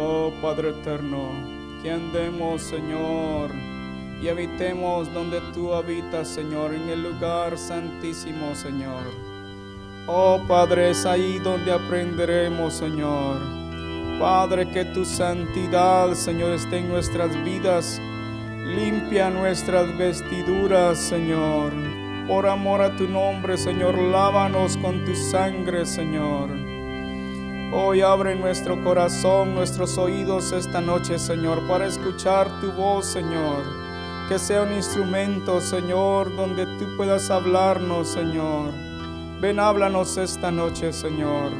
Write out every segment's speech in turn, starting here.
Oh Padre eterno, que andemos, Señor, y habitemos donde tú habitas, Señor, en el lugar santísimo, Señor. Oh Padre, es ahí donde aprenderemos, Señor. Padre, que tu santidad, Señor, esté en nuestras vidas. Limpia nuestras vestiduras, Señor. Por amor a tu nombre, Señor, lávanos con tu sangre, Señor. Hoy abre nuestro corazón, nuestros oídos esta noche, Señor, para escuchar tu voz, Señor. Que sea un instrumento, Señor, donde tú puedas hablarnos, Señor. Ven, háblanos esta noche, Señor.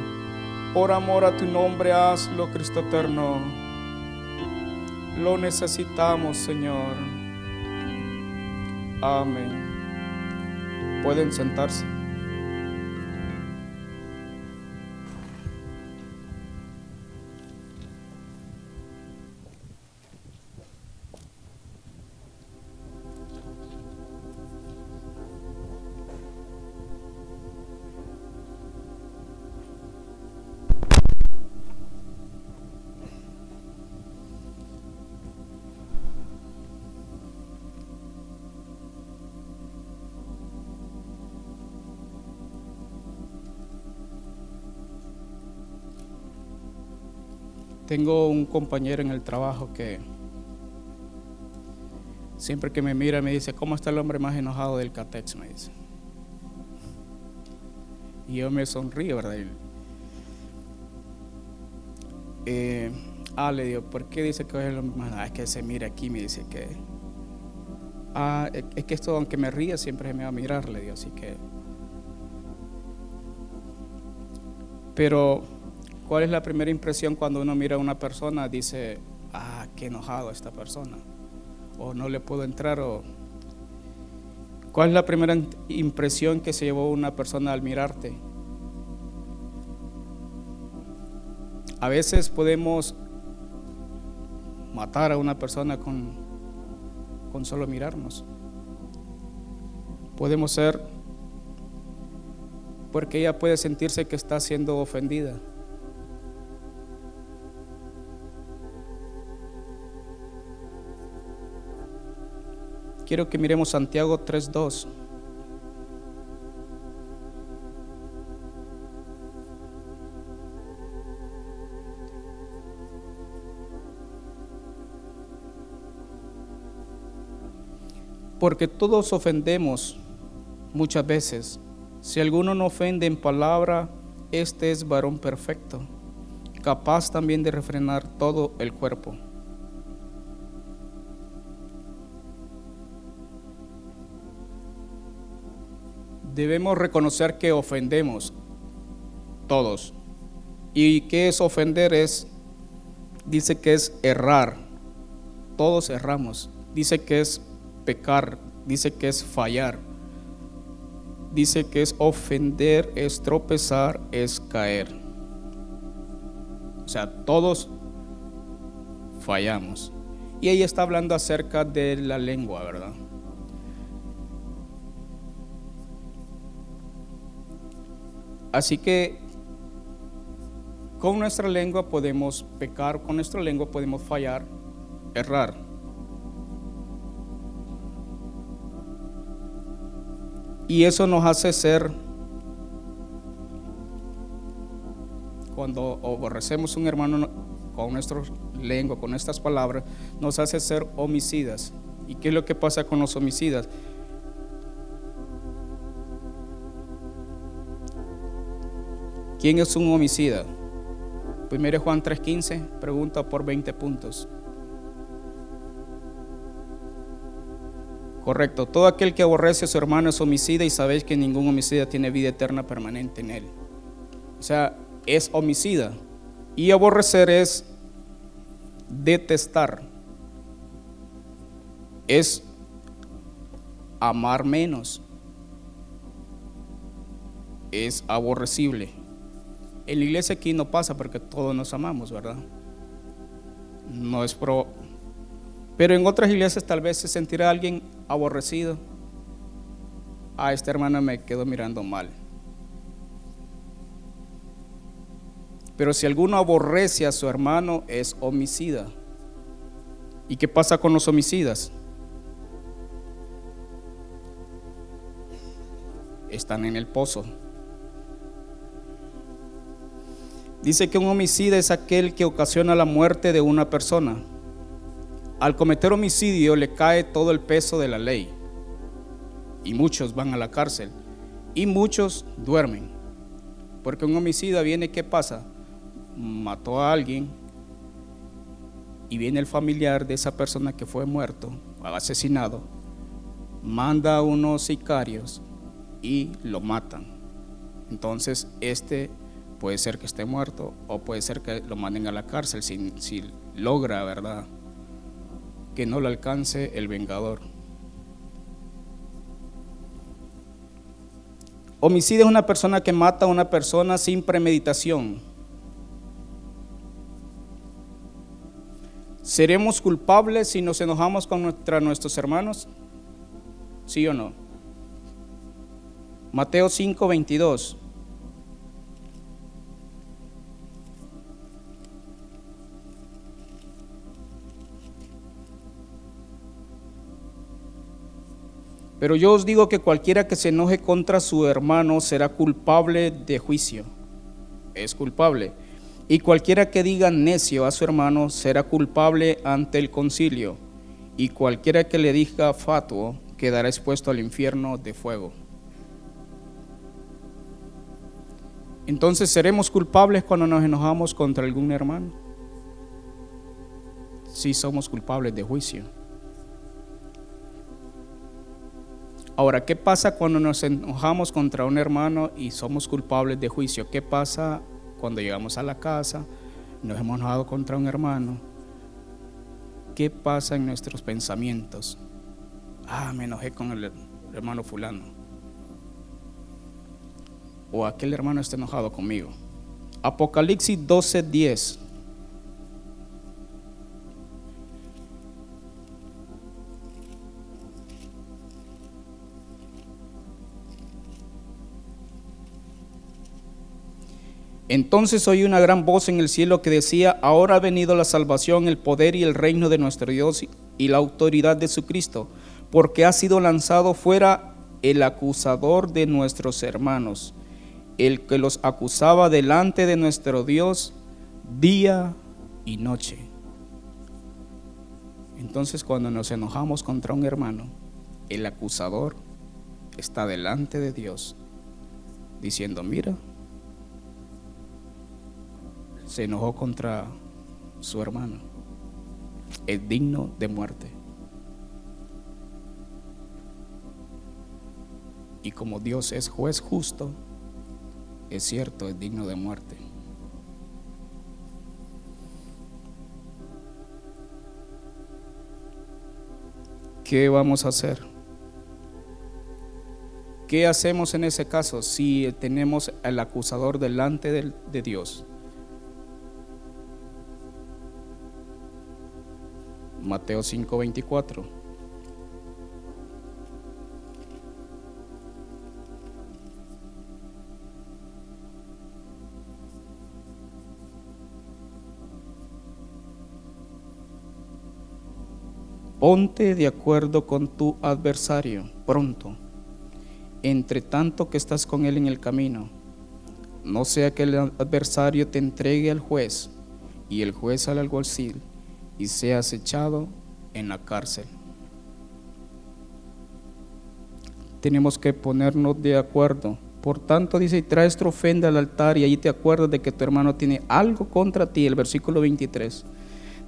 Por amor a tu nombre, hazlo, Cristo eterno. Lo necesitamos, Señor. Amén. Pueden sentarse. Tengo un compañero en el trabajo que siempre que me mira me dice, ¿cómo está el hombre más enojado del Catex? Me dice. Y yo me sonrío, ¿verdad? Eh, ah, le digo, ¿por qué dice que es el hombre más enojado? Ah, es que se mira aquí, me dice que... Ah, es que esto, aunque me ría, siempre me va a mirar, le digo, así que... Pero ¿Cuál es la primera impresión cuando uno mira a una persona? Dice, ah, qué enojado esta persona. O no le puedo entrar. ¿Cuál es la primera impresión que se llevó una persona al mirarte? A veces podemos matar a una persona con, con solo mirarnos. Podemos ser porque ella puede sentirse que está siendo ofendida. Quiero que miremos Santiago 3.2. Porque todos ofendemos muchas veces. Si alguno no ofende en palabra, este es varón perfecto, capaz también de refrenar todo el cuerpo. Debemos reconocer que ofendemos todos. ¿Y qué es ofender? Es, dice que es errar. Todos erramos. Dice que es pecar. Dice que es fallar. Dice que es ofender, es tropezar, es caer. O sea, todos fallamos. Y ella está hablando acerca de la lengua, ¿verdad? Así que con nuestra lengua podemos pecar, con nuestra lengua podemos fallar, errar. Y eso nos hace ser, cuando aborrecemos un hermano con nuestra lengua, con estas palabras, nos hace ser homicidas. ¿Y qué es lo que pasa con los homicidas? ¿Quién es un homicida? 1 Juan 3:15 pregunta por 20 puntos. Correcto, todo aquel que aborrece a su hermano es homicida y sabéis que ningún homicida tiene vida eterna permanente en él. O sea, es homicida. Y aborrecer es detestar. Es amar menos. Es aborrecible. En la iglesia aquí no pasa porque todos nos amamos, ¿verdad? No es pro. Pero en otras iglesias tal vez se sentirá alguien aborrecido. Ah, esta hermana me quedó mirando mal. Pero si alguno aborrece a su hermano, es homicida. ¿Y qué pasa con los homicidas? Están en el pozo. Dice que un homicida es aquel que ocasiona la muerte de una persona. Al cometer homicidio le cae todo el peso de la ley. Y muchos van a la cárcel. Y muchos duermen. Porque un homicida viene, ¿qué pasa? Mató a alguien y viene el familiar de esa persona que fue muerto asesinado, manda a unos sicarios y lo matan. Entonces, este puede ser que esté muerto o puede ser que lo manden a la cárcel si, si logra, ¿verdad? Que no lo alcance el vengador. Homicidio es una persona que mata a una persona sin premeditación. ¿Seremos culpables si nos enojamos contra nuestros hermanos? ¿Sí o no? Mateo 5, 22. Pero yo os digo que cualquiera que se enoje contra su hermano será culpable de juicio. Es culpable. Y cualquiera que diga necio a su hermano será culpable ante el concilio. Y cualquiera que le diga fatuo quedará expuesto al infierno de fuego. Entonces, ¿seremos culpables cuando nos enojamos contra algún hermano? Sí somos culpables de juicio. Ahora, ¿qué pasa cuando nos enojamos contra un hermano y somos culpables de juicio? ¿Qué pasa cuando llegamos a la casa, nos hemos enojado contra un hermano? ¿Qué pasa en nuestros pensamientos? Ah, me enojé con el hermano fulano. O aquel hermano está enojado conmigo. Apocalipsis 12:10. Entonces oí una gran voz en el cielo que decía, ahora ha venido la salvación, el poder y el reino de nuestro Dios y la autoridad de su Cristo, porque ha sido lanzado fuera el acusador de nuestros hermanos, el que los acusaba delante de nuestro Dios día y noche. Entonces cuando nos enojamos contra un hermano, el acusador está delante de Dios diciendo, mira, se enojó contra su hermano, es digno de muerte. Y como Dios es juez justo, es cierto, es digno de muerte. ¿Qué vamos a hacer? ¿Qué hacemos en ese caso si tenemos al acusador delante de, Dios? Mateo 5:24. Ponte de acuerdo con tu adversario pronto, entre tanto que estás con él en el camino. No sea que el adversario te entregue al juez y el juez al alguacil y seas echado en la cárcel. Tenemos que ponernos de acuerdo. Por tanto, dice, y traes tu ofenda al altar y ahí te acuerdas de que tu hermano tiene algo contra ti, el versículo 23.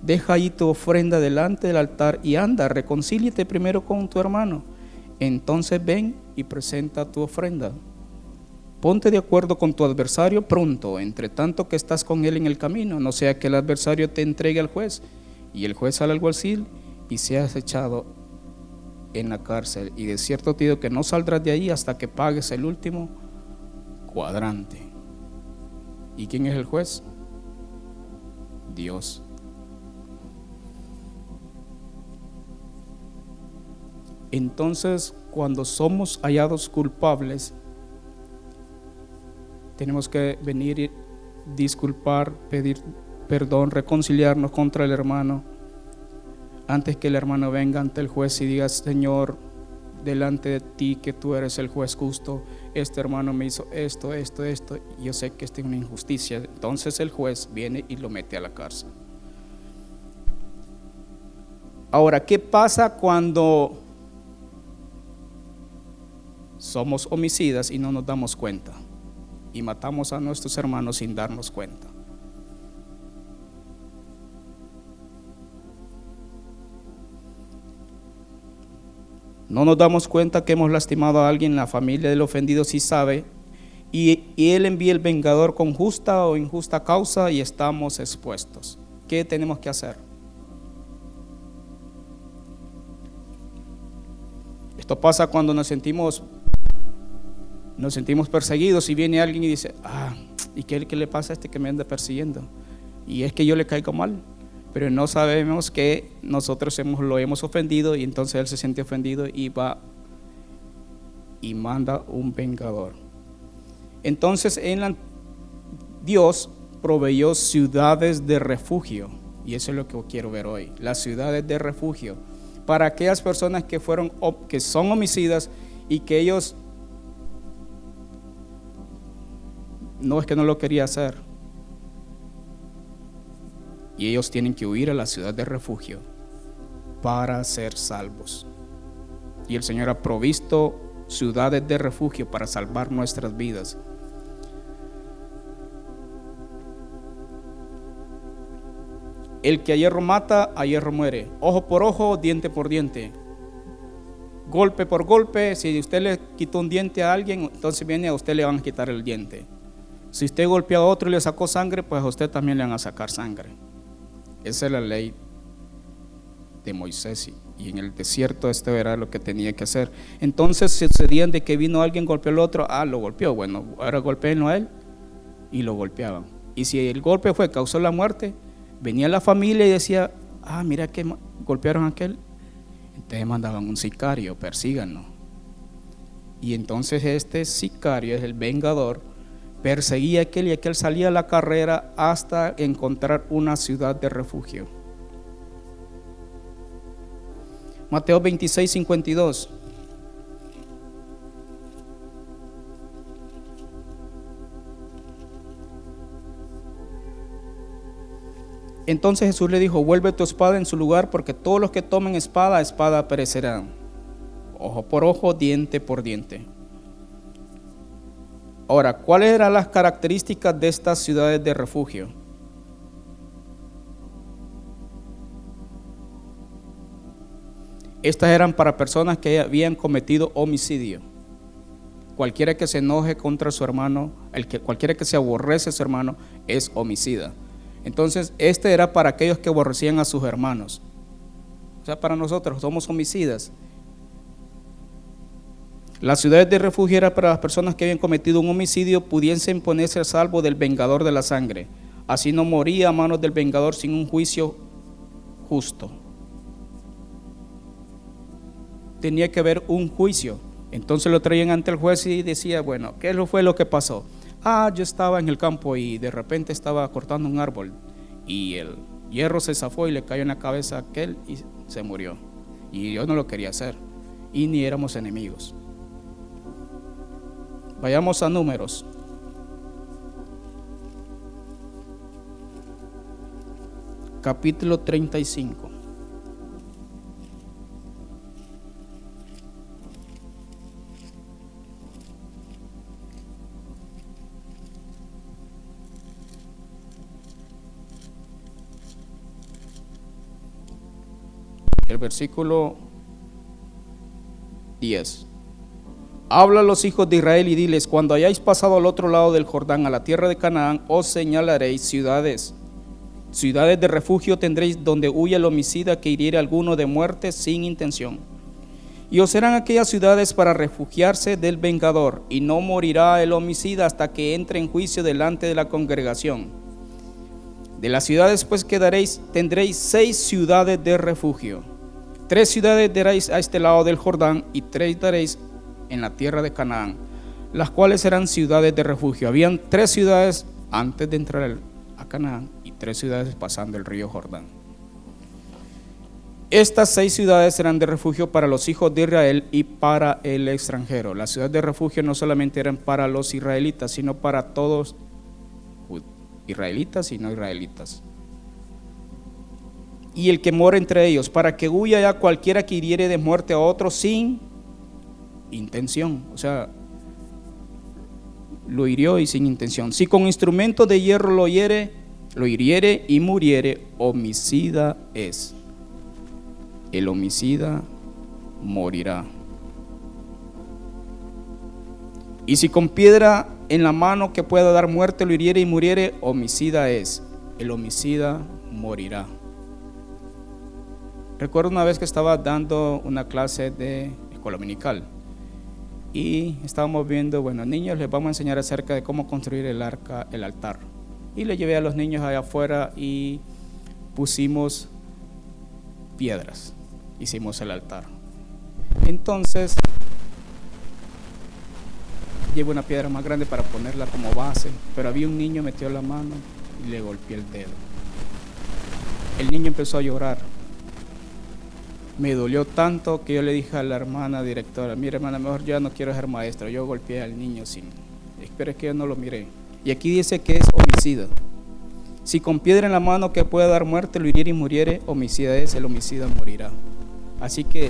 Deja ahí tu ofrenda delante del altar y anda, reconcíliate primero con tu hermano. Entonces ven y presenta tu ofrenda. Ponte de acuerdo con tu adversario pronto, entre tanto que estás con él en el camino, no sea que el adversario te entregue al juez y el juez al alguacil y seas echado en la cárcel. Y de cierto te digo que no saldrás de ahí hasta que pagues el último cuadrante. ¿Y quién es el juez? Dios. Entonces, cuando somos hallados culpables, tenemos que venir disculpar, pedir perdón, reconciliarnos contra el hermano, antes que el hermano venga ante el juez y diga, Señor, delante de ti que tú eres el juez justo, este hermano me hizo esto, esto, esto, y yo sé que esto es una injusticia. Entonces el juez viene y lo mete a la cárcel. Ahora, ¿qué pasa cuando somos homicidas y no nos damos cuenta? Y matamos a nuestros hermanos sin darnos cuenta. No nos damos cuenta que hemos lastimado a alguien, la familia del ofendido sí sabe, y, él envía el vengador con justa o injusta causa y estamos expuestos. ¿Qué tenemos que hacer? Esto pasa cuando nos sentimos nos sentimos perseguidos y viene alguien y dice, ah, ¿y qué, qué le pasa a este que me anda persiguiendo? Y es que yo le caigo mal pero no sabemos que nosotros hemos, lo hemos ofendido y entonces él se siente ofendido y va y manda un vengador. Entonces en Dios proveyó ciudades de refugio y eso es lo que quiero ver hoy, las ciudades de refugio para aquellas personas que fueron que son homicidas y que ellos no es que no lo quería hacer, y ellos tienen que huir a la ciudad de refugio para ser salvos. Y el Señor ha provisto ciudades de refugio para salvar nuestras vidas. El que a hierro mata, a hierro muere. Ojo por ojo, diente por diente. Golpe por golpe. Si usted le quitó un diente a alguien, entonces viene a usted le van a quitar el diente. Si usted golpeó a otro y le sacó sangre, pues a usted también le van a sacar sangre. Esa es la ley de Moisés y en el desierto esto era lo que tenía que hacer. Entonces sucedían de que vino alguien, golpeó al otro, ah, lo golpeó, bueno, ahora golpeenlo a él y lo golpeaban. Y si el golpe fue, causó la muerte, venía la familia y decía, ah, mira que golpearon a aquel. Entonces mandaban un sicario, persíganos. Y entonces este sicario es el vengador Perseguía a aquel y aquel salía a la carrera hasta encontrar una ciudad de refugio. Mateo 26, 52. Entonces Jesús le dijo, vuelve tu espada en su lugar, porque todos los que tomen espada, espada perecerán. Ojo por ojo, diente por diente. Ahora, ¿cuáles eran las características de estas ciudades de refugio? Estas eran para personas que habían cometido homicidio. Cualquiera que se enoje contra su hermano, el que, cualquiera que se aborrece a su hermano, es homicida. Entonces, este era para aquellos que aborrecían a sus hermanos. O sea, para nosotros somos homicidas. Las ciudades de refugio eran para las personas que habían cometido un homicidio pudiesen ponerse a salvo del vengador de la sangre. Así no moría a manos del vengador sin un juicio justo. Tenía que haber un juicio. Entonces lo traían ante el juez y decía, bueno, ¿qué fue lo que pasó? Ah, yo estaba en el campo y de repente estaba cortando un árbol y el hierro se zafó y le cayó en la cabeza a aquel y se murió. Y yo no lo quería hacer y ni éramos enemigos. Vayamos a números. Capítulo 35. El versículo 10. Habla a los hijos de Israel y diles, cuando hayáis pasado al otro lado del Jordán, a la tierra de Canaán, os señalaréis ciudades. Ciudades de refugio tendréis donde huya el homicida que hiriere alguno de muerte sin intención. Y os serán aquellas ciudades para refugiarse del vengador, y no morirá el homicida hasta que entre en juicio delante de la congregación. De las ciudades pues que daréis, tendréis seis ciudades de refugio. Tres ciudades daréis a este lado del Jordán, y tres daréis en la tierra de Canaán, las cuales eran ciudades de refugio. Habían tres ciudades antes de entrar a Canaán y tres ciudades pasando el río Jordán. Estas seis ciudades eran de refugio para los hijos de Israel y para el extranjero. Las ciudades de refugio no solamente eran para los israelitas, sino para todos israelitas y no israelitas. Y el que mora entre ellos, para que huya ya cualquiera que hiriere de muerte a otro sin intención. O sea, lo hirió y sin intención. Si con instrumento de hierro lo hiere, lo hiriere y muriere, homicida es el homicida morirá. Y si con piedra en la mano que pueda dar muerte lo hiriere y muriere, homicida es. El homicida morirá. Recuerdo una vez que estaba dando una clase de escuela dominical y estábamos viendo, bueno, niños les vamos a enseñar acerca de cómo construir el arca, el altar. Y le llevé a los niños allá afuera y pusimos piedras hicimos el altar. Entonces, llevo una piedra más grande para ponerla como base, pero había un niño metió la mano y le golpeé el dedo. El niño empezó a llorar. Me dolió tanto que yo le dije a la hermana directora, mire hermana, mejor ya no quiero ser maestro. Yo golpeé al niño sin... Espero que yo no lo miré. Y aquí dice que es homicida. Si con piedra en la mano que pueda dar muerte lo hiriere y muriere, homicida es, el homicida morirá. Así que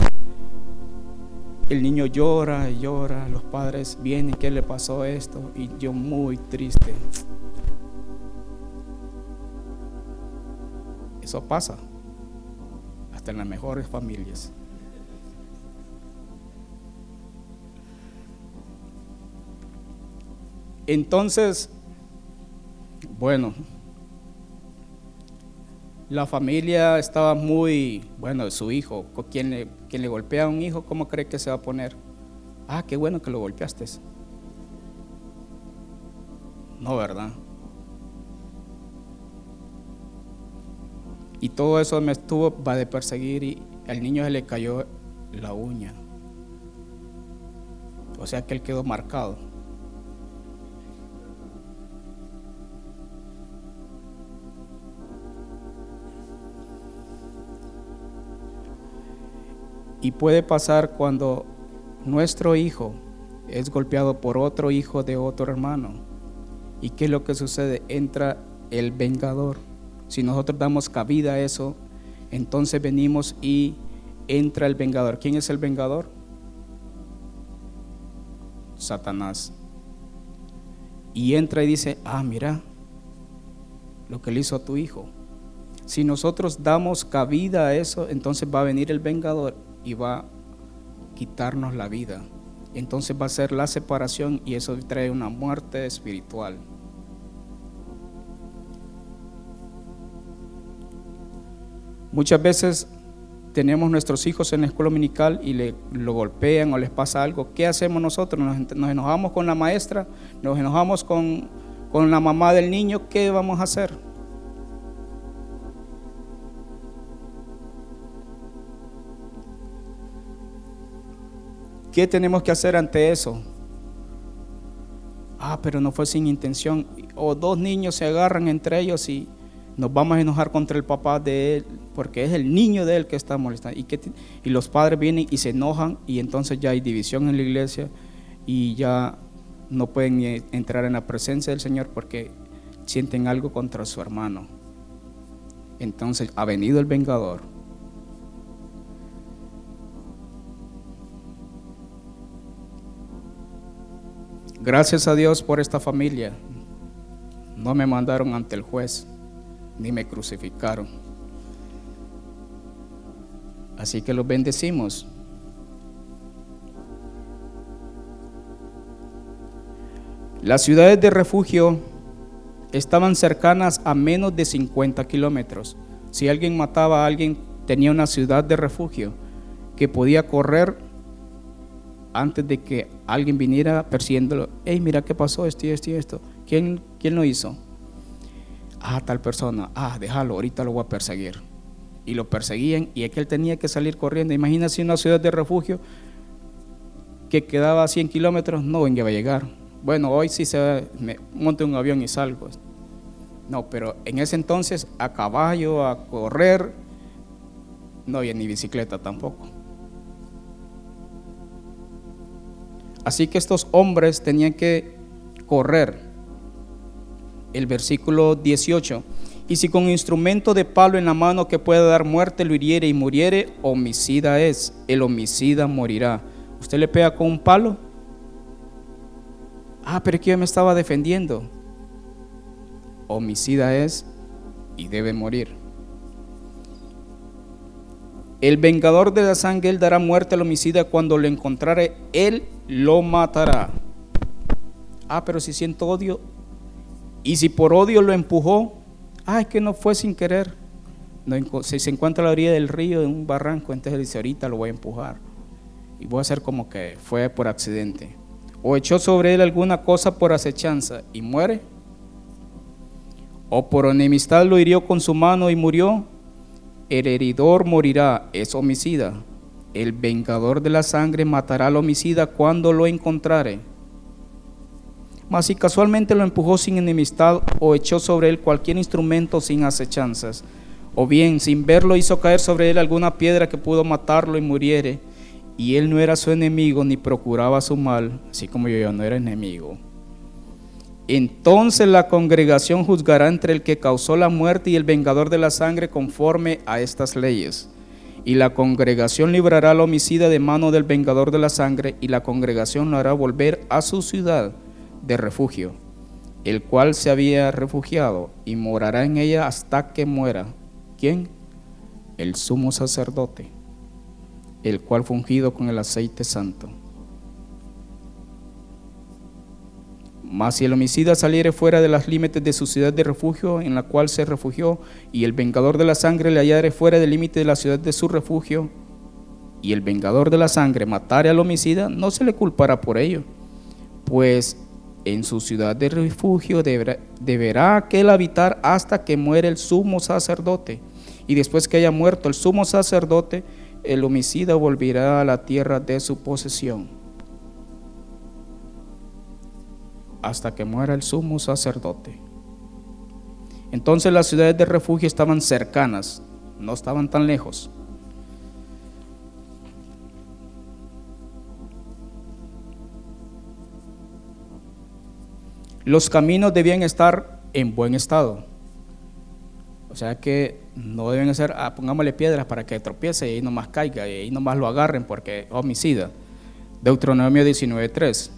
el niño llora llora, los padres vienen, ¿qué le pasó esto? Y yo muy triste. Eso pasa, en las mejores familias. Entonces, bueno, la familia estaba muy, bueno, su hijo, quien le, quien le golpea a un hijo, ¿cómo cree que se va a poner? Ah, qué bueno que lo golpeaste. No, ¿verdad? Y todo eso me estuvo va de perseguir y al niño se le cayó la uña. O sea que él quedó marcado. Y puede pasar cuando nuestro hijo es golpeado por otro hijo de otro hermano. ¿Y qué es lo que sucede? Entra el vengador. Si nosotros damos cabida a eso, entonces venimos y entra el vengador. ¿Quién es el vengador? Satanás. Y entra y dice, ah, mira lo que le hizo a tu hijo. Si nosotros damos cabida a eso, entonces va a venir el vengador y va a quitarnos la vida. Entonces va a ser la separación y eso trae una muerte espiritual. Muchas veces tenemos nuestros hijos en la escuela dominical y le, lo golpean o les pasa algo. ¿Qué hacemos nosotros? Nos, nos enojamos con la maestra, nos enojamos con, con la mamá del niño. ¿Qué vamos a hacer? ¿Qué tenemos que hacer ante eso? Ah, pero no fue sin intención. O dos niños se agarran entre ellos y nos vamos a enojar contra el papá de él, porque es el niño de él que está molestando. Y, los padres vienen y se enojan y entonces ya hay división en la iglesia y ya no pueden entrar en la presencia del Señor porque sienten algo contra su hermano. Entonces ha venido el vengador Gracias a Dios por esta familia. No me mandaron ante el juez, ni me crucificaron. Así que los bendecimos. Las ciudades de refugio estaban cercanas a menos de 50 kilómetros. Si alguien mataba a alguien, tenía una ciudad de refugio que podía correr antes de que alguien viniera persiguiéndolo, hey, mira qué pasó, esto y esto y esto. ¿Quién, ¿Quién lo hizo? Ah, tal persona. Ah, déjalo, ahorita lo voy a perseguir. Y lo perseguían y es que él tenía que salir corriendo. Imagínate una ciudad de refugio que quedaba a 100 kilómetros, no venga a llegar. Bueno, hoy sí se me monte un avión y salgo. No, pero en ese entonces a caballo, a correr, no había ni bicicleta tampoco. Así que estos hombres tenían que correr. El versículo 18. Y si con instrumento de palo en la mano que pueda dar muerte lo hiriere y muriere, homicida es. El homicida morirá. ¿Usted le pega con un palo? Ah, pero que yo me estaba defendiendo. Homicida es y debe morir. El vengador de la sangre, él dará muerte al homicida cuando lo encontrare, él lo matará. Ah, pero si siento odio, y si por odio lo empujó, ah, es que no fue sin querer. si se encuentra a la orilla del río, en un barranco, entonces dice, ahorita lo voy a empujar. Y voy a hacer como que fue por accidente. O echó sobre él alguna cosa por acechanza y muere. O por enemistad lo hirió con su mano y murió el heridor morirá, es homicida. El vengador de la sangre matará al homicida cuando lo encontrare. Mas si casualmente lo empujó sin enemistad o echó sobre él cualquier instrumento sin acechanzas, o bien sin verlo hizo caer sobre él alguna piedra que pudo matarlo y muriere, y él no era su enemigo ni procuraba su mal, así como yo ya no era enemigo entonces la congregación juzgará entre el que causó la muerte y el vengador de la sangre conforme a estas leyes. Y la congregación librará al homicida de mano del vengador de la sangre, y la congregación lo hará volver a su ciudad de refugio, el cual se había refugiado, y morará en ella hasta que muera. ¿Quién? El sumo sacerdote, el cual fungido con el aceite santo. Mas si el homicida saliere fuera de los límites de su ciudad de refugio en la cual se refugió, y el vengador de la sangre le hallare fuera del límite de la ciudad de su refugio, y el vengador de la sangre matare al homicida, no se le culpará por ello, pues en su ciudad de refugio deberá, deberá aquel habitar hasta que muere el sumo sacerdote, y después que haya muerto el sumo sacerdote, el homicida volverá a la tierra de su posesión. hasta que muera el sumo sacerdote. Entonces las ciudades de refugio estaban cercanas, no estaban tan lejos. Los caminos debían estar en buen estado. O sea que no deben ser, ah, pongámosle piedras para que tropiece y ahí nomás caiga y ahí nomás lo agarren porque homicida. Deuteronomio 19.3.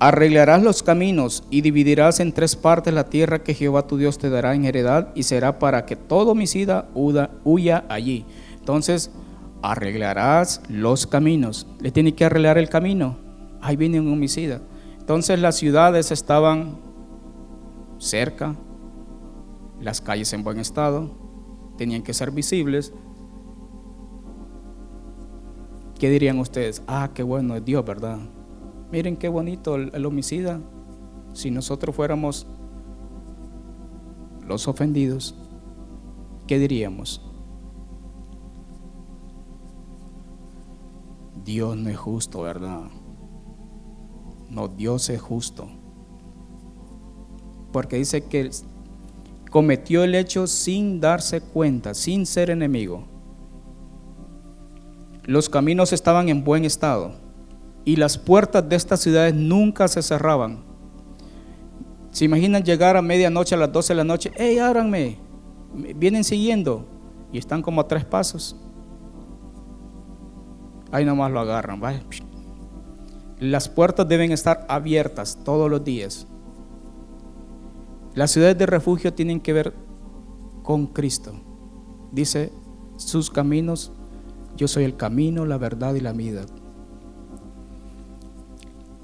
Arreglarás los caminos y dividirás en tres partes la tierra que Jehová tu Dios te dará en heredad y será para que todo homicida huya allí. Entonces, arreglarás los caminos. Le tiene que arreglar el camino. Ahí viene un homicida. Entonces las ciudades estaban cerca, las calles en buen estado, tenían que ser visibles. ¿Qué dirían ustedes? Ah, qué bueno es Dios, ¿verdad? Miren qué bonito el, homicida. Si nosotros fuéramos los ofendidos, ¿qué diríamos? Dios no es justo, ¿verdad? No, Dios es justo. Porque dice que cometió el hecho sin darse cuenta, sin ser enemigo. Los caminos estaban en buen estado y las puertas de estas ciudades nunca se cerraban. ¿Se imaginan llegar a medianoche, a las 12 de la noche? ¡Ey, ábranme! Vienen siguiendo y están como a tres pasos. Ahí nomás lo agarran. Las puertas deben estar abiertas todos los días. Las ciudades de refugio tienen que ver con Cristo. Dice, sus caminos, yo soy el camino, la verdad y la vida.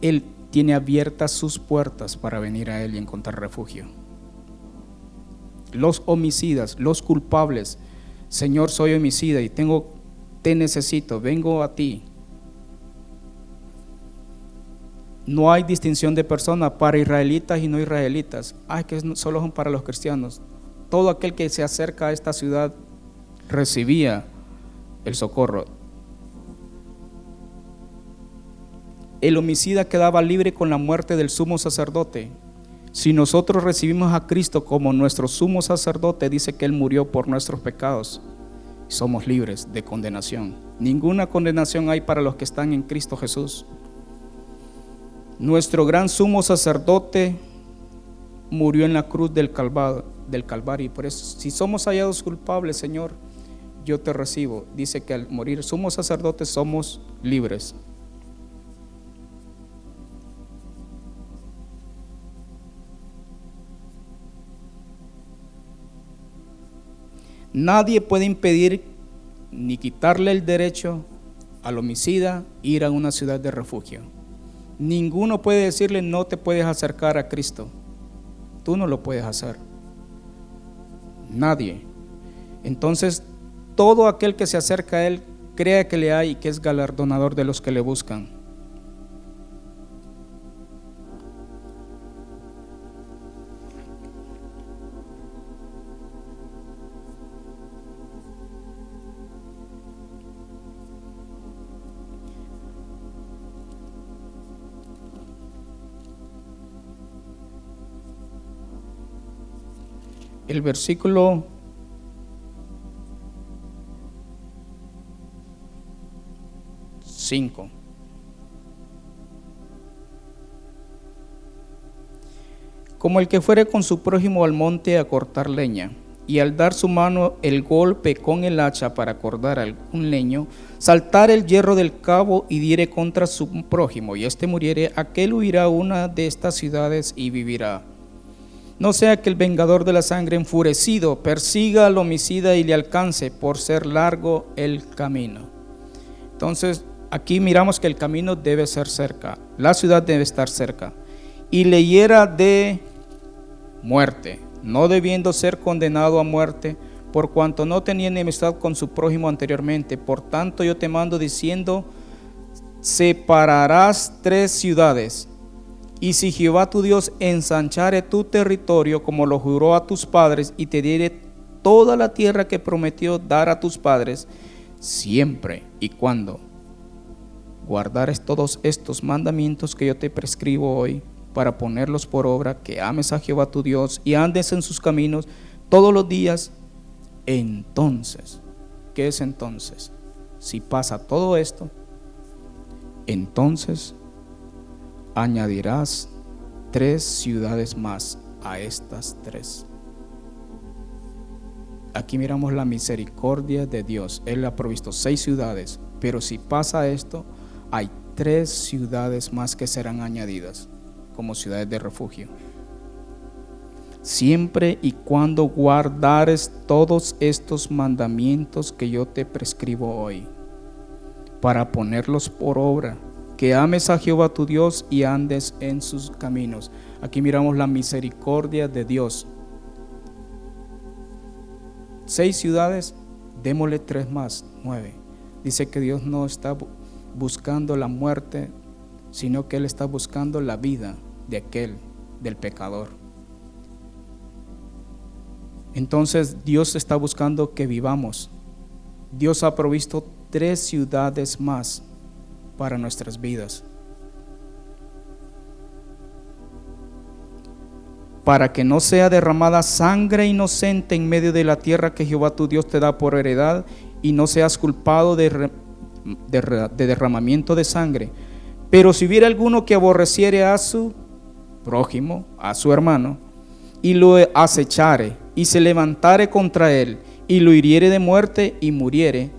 Él tiene abiertas sus puertas para venir a Él y encontrar refugio. Los homicidas, los culpables, Señor, soy homicida y tengo, te necesito, vengo a ti. No hay distinción de persona para israelitas y no israelitas. Ay, que solo son para los cristianos. Todo aquel que se acerca a esta ciudad recibía el socorro. El homicida quedaba libre con la muerte del sumo sacerdote. Si nosotros recibimos a Cristo como nuestro sumo sacerdote, dice que Él murió por nuestros pecados. Somos libres de condenación. Ninguna condenación hay para los que están en Cristo Jesús. Nuestro gran sumo sacerdote murió en la cruz del Calvario, por eso, si somos hallados culpables, Señor, yo te recibo. Dice que al morir sumo sacerdote somos libres. Nadie puede impedir ni quitarle el derecho al homicida ir a una ciudad de refugio. Ninguno puede decirle no te puedes acercar a Cristo. Tú no lo puedes hacer. Nadie. Entonces, todo aquel que se acerca a Él crea que le hay y que es galardonador de los que le buscan. El versículo cinco. Como el que fuere con su prójimo al monte a cortar leña, y al dar su mano el golpe con el hacha para acordar algún leño, saltar el hierro del cabo y diere contra su prójimo, y éste muriere, aquel huirá a una de estas ciudades y vivirá. No sea que el vengador de la sangre enfurecido persiga al homicida y le alcance por ser largo el camino. Entonces, aquí miramos que el camino debe ser cerca, la ciudad debe estar cerca. Y le hiera de muerte, no debiendo ser condenado a muerte, por cuanto no tenía enemistad con su prójimo anteriormente. Por tanto, yo te mando diciendo, separarás tres ciudades y si Jehová tu Dios ensanchare tu territorio como lo juró a tus padres y te diere toda la tierra que prometió dar a tus padres, siempre y cuando guardares todos estos mandamientos que yo te prescribo hoy para ponerlos por obra, que ames a Jehová tu Dios y andes en sus caminos todos los días, entonces, ¿qué es entonces? Si pasa todo esto, entonces añadirás tres ciudades más a estas tres. Aquí miramos la misericordia de Dios. Él ha provisto seis ciudades, pero si pasa esto, hay tres ciudades más que serán añadidas como ciudades de refugio. Siempre y cuando guardares todos estos mandamientos que yo te prescribo hoy, para ponerlos por obra que ames a Jehová tu Dios y andes en sus caminos. Aquí miramos la misericordia de Dios. Seis ciudades, démosle tres más, nueve. Dice que Dios no está buscando la muerte, sino que Él está buscando la vida de aquel, del pecador. Entonces Dios está buscando que vivamos. Dios ha provisto tres ciudades más para nuestras vidas. Para que no sea derramada sangre inocente en medio de la tierra que Jehová tu Dios te da por heredad y no seas culpado de, derramamiento de sangre. Pero si hubiera alguno que aborreciere a su prójimo, a su hermano, y lo acechare y se levantare contra él y lo hiriere de muerte y muriere,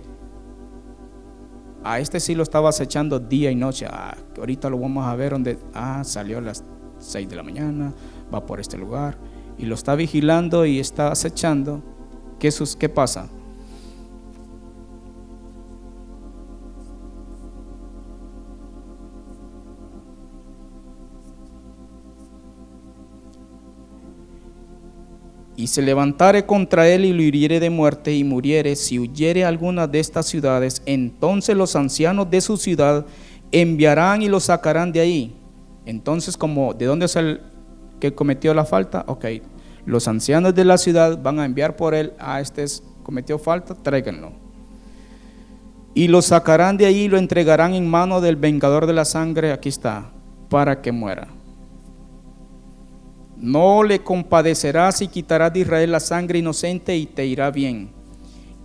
a este sí lo estaba acechando día y noche. Ah, ahorita lo vamos a ver donde, ah, salió a las 6 de la mañana, va por este lugar. Y lo está vigilando y está acechando. ¿Qué, qué pasa? Y se levantare contra él y lo hiriere de muerte y muriere, si huyere alguna de estas ciudades, entonces los ancianos de su ciudad enviarán y lo sacarán de ahí. Entonces, como ¿de dónde es el que cometió la falta? Ok, los ancianos de la ciudad van a enviar por él a este cometió falta, tráiganlo. Y lo sacarán de allí y lo entregarán en mano del vengador de la sangre, aquí está, para que muera. No le compadecerás y quitarás de Israel la sangre inocente y te irá bien.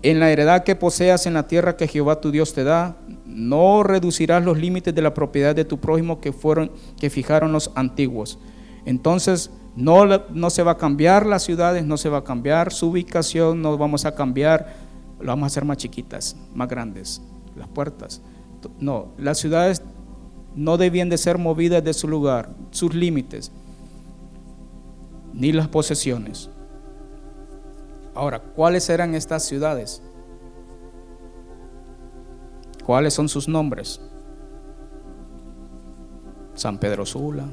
En la heredad que poseas en la tierra que Jehová tu Dios te da, no reducirás los límites de la propiedad de tu prójimo que fueron que fijaron los antiguos. Entonces no, no se va a cambiar las ciudades, no se va a cambiar su ubicación, no vamos a cambiar, lo vamos a hacer más chiquitas, más grandes, las puertas. No, las ciudades no debían de ser movidas de su lugar, sus límites, ni las posesiones. Ahora, ¿cuáles eran estas ciudades? ¿Cuáles son sus nombres? San Pedro Sula,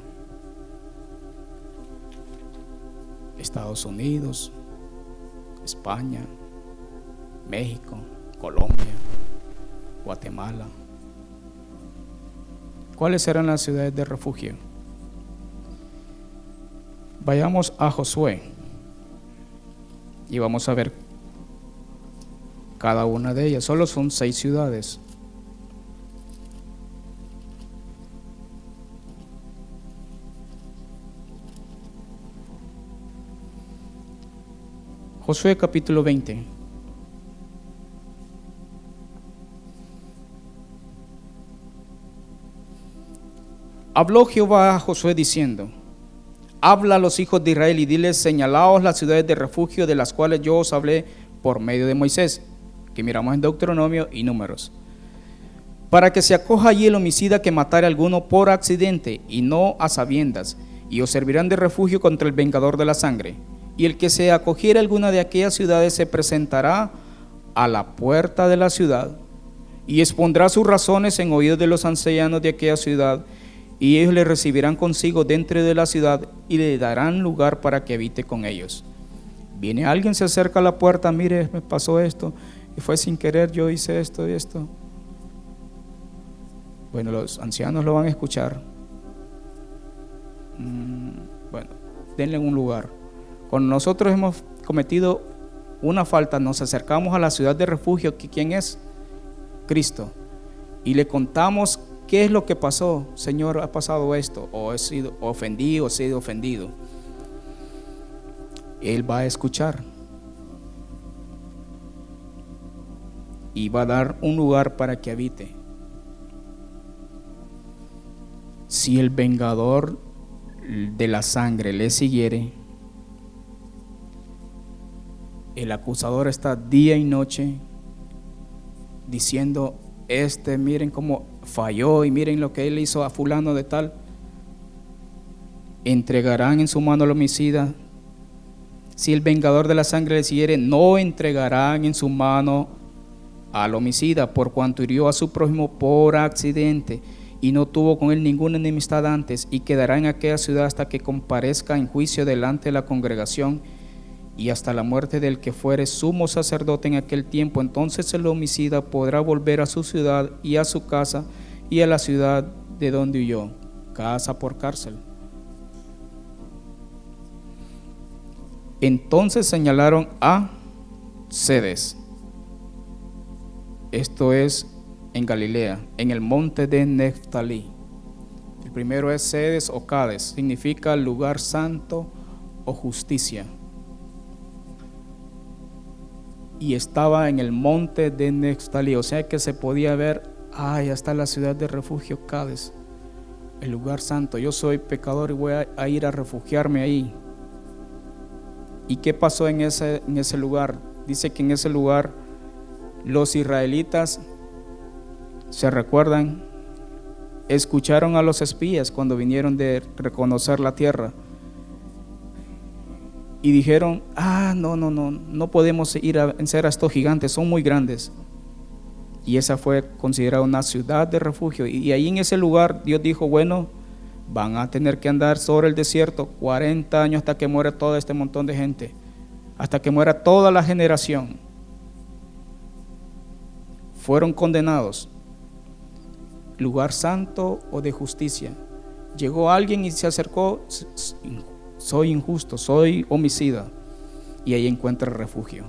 Estados Unidos, España, México, Colombia, Guatemala. ¿Cuáles eran las ciudades de refugio? Vayamos a Josué y vamos a ver cada una de ellas. Solo son seis ciudades. Josué capítulo 20. Habló Jehová a Josué diciendo, Habla a los hijos de Israel y diles, señalaos las ciudades de refugio de las cuales yo os hablé por medio de Moisés, que miramos en Deuteronomio y Números, para que se acoja allí el homicida que matare alguno por accidente y no a sabiendas, y os servirán de refugio contra el vengador de la sangre. Y el que se acogiera a alguna de aquellas ciudades se presentará a la puerta de la ciudad y expondrá sus razones en oídos de los ancianos de aquella ciudad, y ellos le recibirán consigo dentro de la ciudad y le darán lugar para que habite con ellos. Viene alguien, se acerca a la puerta, mire, me pasó esto, y fue sin querer, yo hice esto y esto. Bueno, los ancianos lo van a escuchar. Mm, bueno, denle un lugar. Cuando nosotros hemos cometido una falta, nos acercamos a la ciudad de refugio, ¿quién es? Cristo. Y le contamos qué es lo que pasó. Señor, ha pasado esto, o he sido ofendido, o he sido ofendido. Él va a escuchar. Y va a dar un lugar para que habite. Si el vengador de la sangre le siguiere, el acusador está día y noche diciendo, este, miren cómo falló y miren lo que él hizo a fulano de tal. Entregarán en su mano al homicida. Si el vengador de la sangre le siguiere, no entregarán en su mano al homicida por cuanto hirió a su prójimo por accidente y no tuvo con él ninguna enemistad antes y quedará en aquella ciudad hasta que comparezca en juicio delante de la congregación y hasta la muerte del que fuere sumo sacerdote en aquel tiempo, entonces el homicida podrá volver a su ciudad y a su casa y a la ciudad de donde huyó, casa por cárcel. Entonces señalaron a sedes. Esto es en Galilea, en el monte de Neftalí. El primero es sedes o cades, significa lugar santo o justicia y estaba en el monte de Nextalí, o sea que se podía ver, ay, hasta la ciudad de refugio Cades, el lugar santo. Yo soy pecador y voy a, ir a refugiarme ahí. ¿Y qué pasó en ese, en ese lugar? Dice que en ese lugar los israelitas, se recuerdan, escucharon a los espías cuando vinieron de reconocer la tierra y dijeron, ah, no, no, no, no podemos ir a vencer a estos gigantes, son muy grandes. Y esa fue considerada una ciudad de refugio. Y ahí en ese lugar Dios dijo, bueno, van a tener que andar sobre el desierto 40 años hasta que muera todo este montón de gente, hasta que muera toda la generación. Fueron condenados. Lugar santo o de justicia. Llegó alguien y se acercó soy injusto, soy homicida. Y ahí encuentra refugio.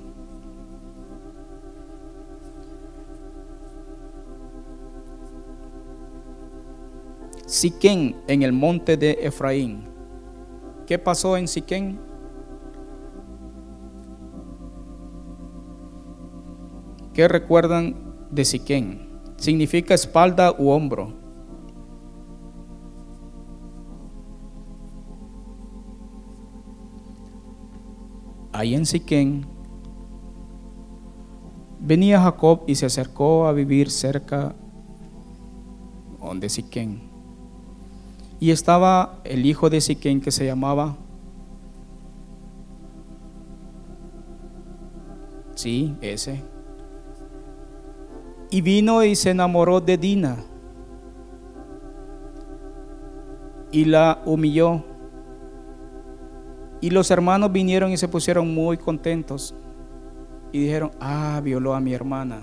Siquén en el monte de Efraín. ¿Qué pasó en Siquén? ¿Qué recuerdan de Siquén? Significa espalda u hombro. Ahí en Siquén venía Jacob y se acercó a vivir cerca de Siquén. Y estaba el hijo de Siquén que se llamaba, sí, ese. Y vino y se enamoró de Dina. Y la humilló. Y los hermanos vinieron y se pusieron muy contentos. Y dijeron, ah, violó a mi hermana.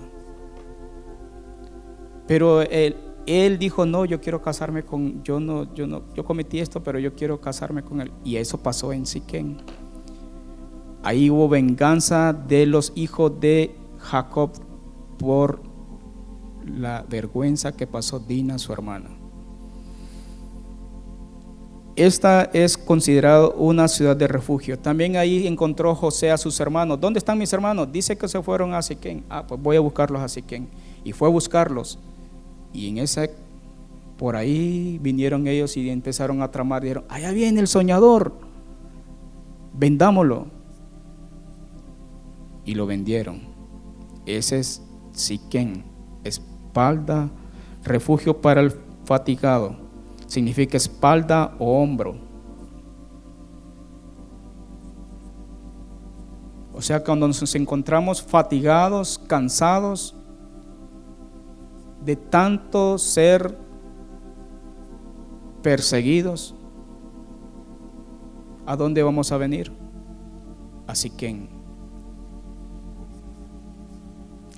Pero él, él dijo, no, yo quiero casarme con, yo no, yo no, yo cometí esto, pero yo quiero casarme con él. Y eso pasó en Siquén. Ahí hubo venganza de los hijos de Jacob por la vergüenza que pasó Dina, su hermana. Esta es considerada una ciudad de refugio. También ahí encontró José a sus hermanos. ¿Dónde están mis hermanos? Dice que se fueron a Siquén. Ah, pues voy a buscarlos a Siquén. Y fue a buscarlos. Y en esa, por ahí vinieron ellos y empezaron a tramar. Dijeron, allá viene el soñador. Vendámoslo. Y lo vendieron. Ese es Siquén, espalda, refugio para el fatigado. Significa espalda o hombro. O sea, cuando nos encontramos fatigados, cansados, de tanto ser perseguidos, ¿a dónde vamos a venir? A Siquén.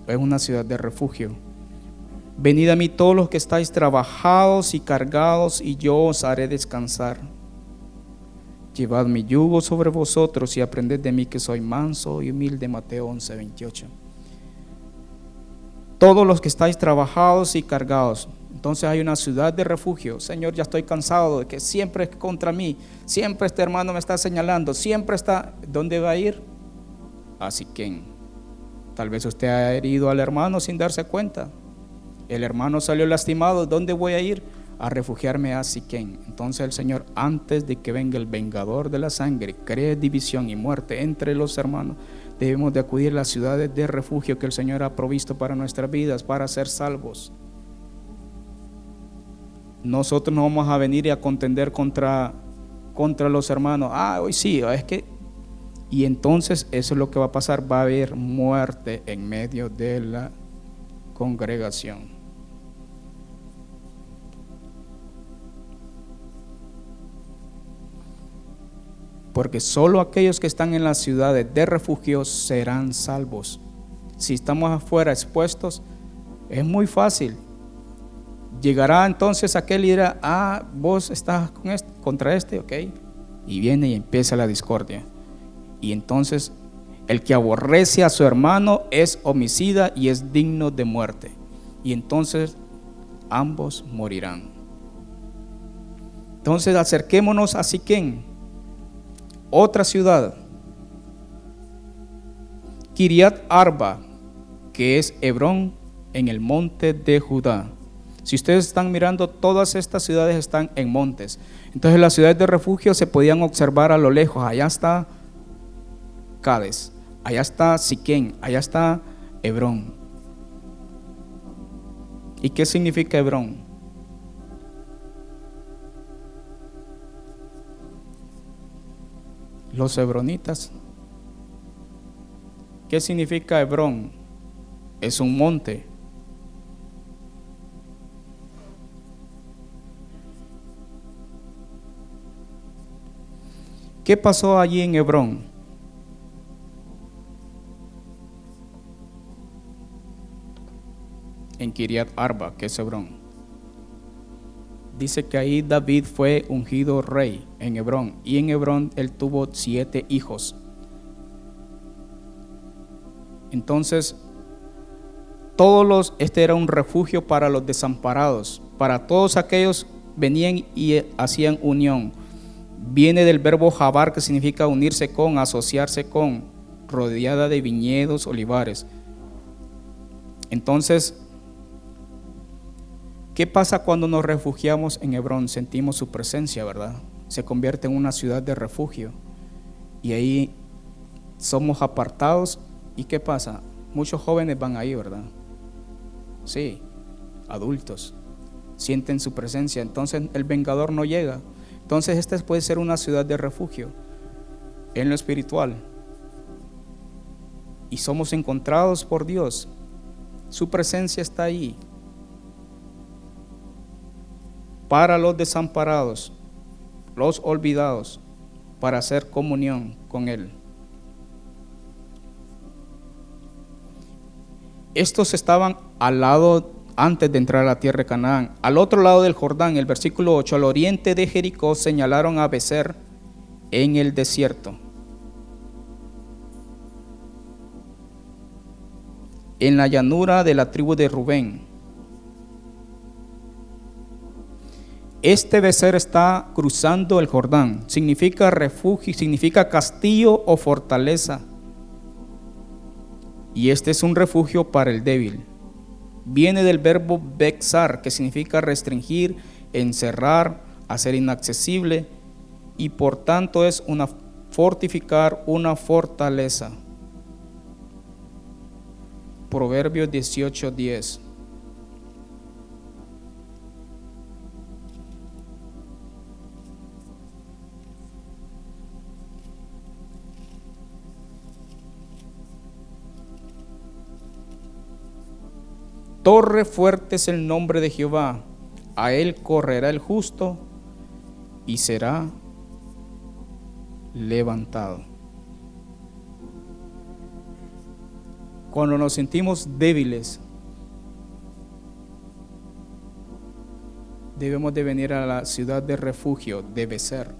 Es una ciudad de refugio. Venid a mí todos los que estáis trabajados y cargados, y yo os haré descansar. Llevad mi yugo sobre vosotros y aprended de mí que soy manso y humilde. Mateo 11, 28 todos los que estáis trabajados y cargados. Entonces hay una ciudad de refugio. Señor, ya estoy cansado de que siempre es contra mí. Siempre este hermano me está señalando. Siempre está... ¿Dónde va a ir? Así que tal vez usted ha herido al hermano sin darse cuenta. El hermano salió lastimado. ¿Dónde voy a ir? A refugiarme a Siquén. Entonces el Señor, antes de que venga el vengador de la sangre, cree división y muerte entre los hermanos Debemos de acudir a las ciudades de refugio que el Señor ha provisto para nuestras vidas, para ser salvos. Nosotros no vamos a venir a contender contra, contra los hermanos. Ah, hoy sí, es que... Y entonces eso es lo que va a pasar. Va a haber muerte en medio de la congregación. Porque solo aquellos que están en las ciudades de refugio serán salvos. Si estamos afuera expuestos, es muy fácil. Llegará entonces aquel y dirá, ah, vos estás con contra este, ok. Y viene y empieza la discordia. Y entonces el que aborrece a su hermano es homicida y es digno de muerte. Y entonces ambos morirán. Entonces acerquémonos a Siquén otra ciudad, Kiriat Arba, que es Hebrón en el monte de Judá. Si ustedes están mirando, todas estas ciudades están en montes. Entonces las ciudades de refugio se podían observar a lo lejos. Allá está Cades, allá está Siquén, allá está Hebrón. ¿Y qué significa Hebrón? Los hebronitas. ¿Qué significa Hebrón? Es un monte. ¿Qué pasó allí en Hebrón? En Kiriat Arba, que es Hebrón dice que ahí David fue ungido rey en Hebrón y en Hebrón él tuvo siete hijos. Entonces, todos los, este era un refugio para los desamparados, para todos aquellos venían y hacían unión. Viene del verbo jabar que significa unirse con, asociarse con, rodeada de viñedos, olivares. Entonces, ¿qué pasa cuando nos refugiamos en Hebrón? Sentimos su presencia, ¿verdad? Se convierte en una ciudad de refugio. Y ahí somos apartados. ¿Y qué pasa? Muchos jóvenes van ahí, ¿verdad? Sí, adultos. Sienten su presencia. Entonces el vengador no llega. Entonces esta puede ser una ciudad de refugio en lo espiritual. Y somos encontrados por Dios. Su presencia está ahí. Para los desamparados, los olvidados, para hacer comunión con Él. Estos estaban al lado antes de entrar a la tierra de Canaán. Al otro lado del Jordán, el versículo 8, al oriente de Jericó señalaron a Becer en el desierto. En la llanura de la tribu de Rubén. Este Becer está cruzando el Jordán. Significa refugio, significa castillo o fortaleza. Y este es un refugio para el débil. Viene del verbo vexar, que significa restringir, encerrar, hacer inaccesible, y por tanto es una fortificar una fortaleza. Proverbios 18:10. Torre fuerte es el nombre de Jehová. A él correrá el justo y será levantado. Cuando nos sentimos débiles, debemos de venir a la ciudad de refugio, debe ser.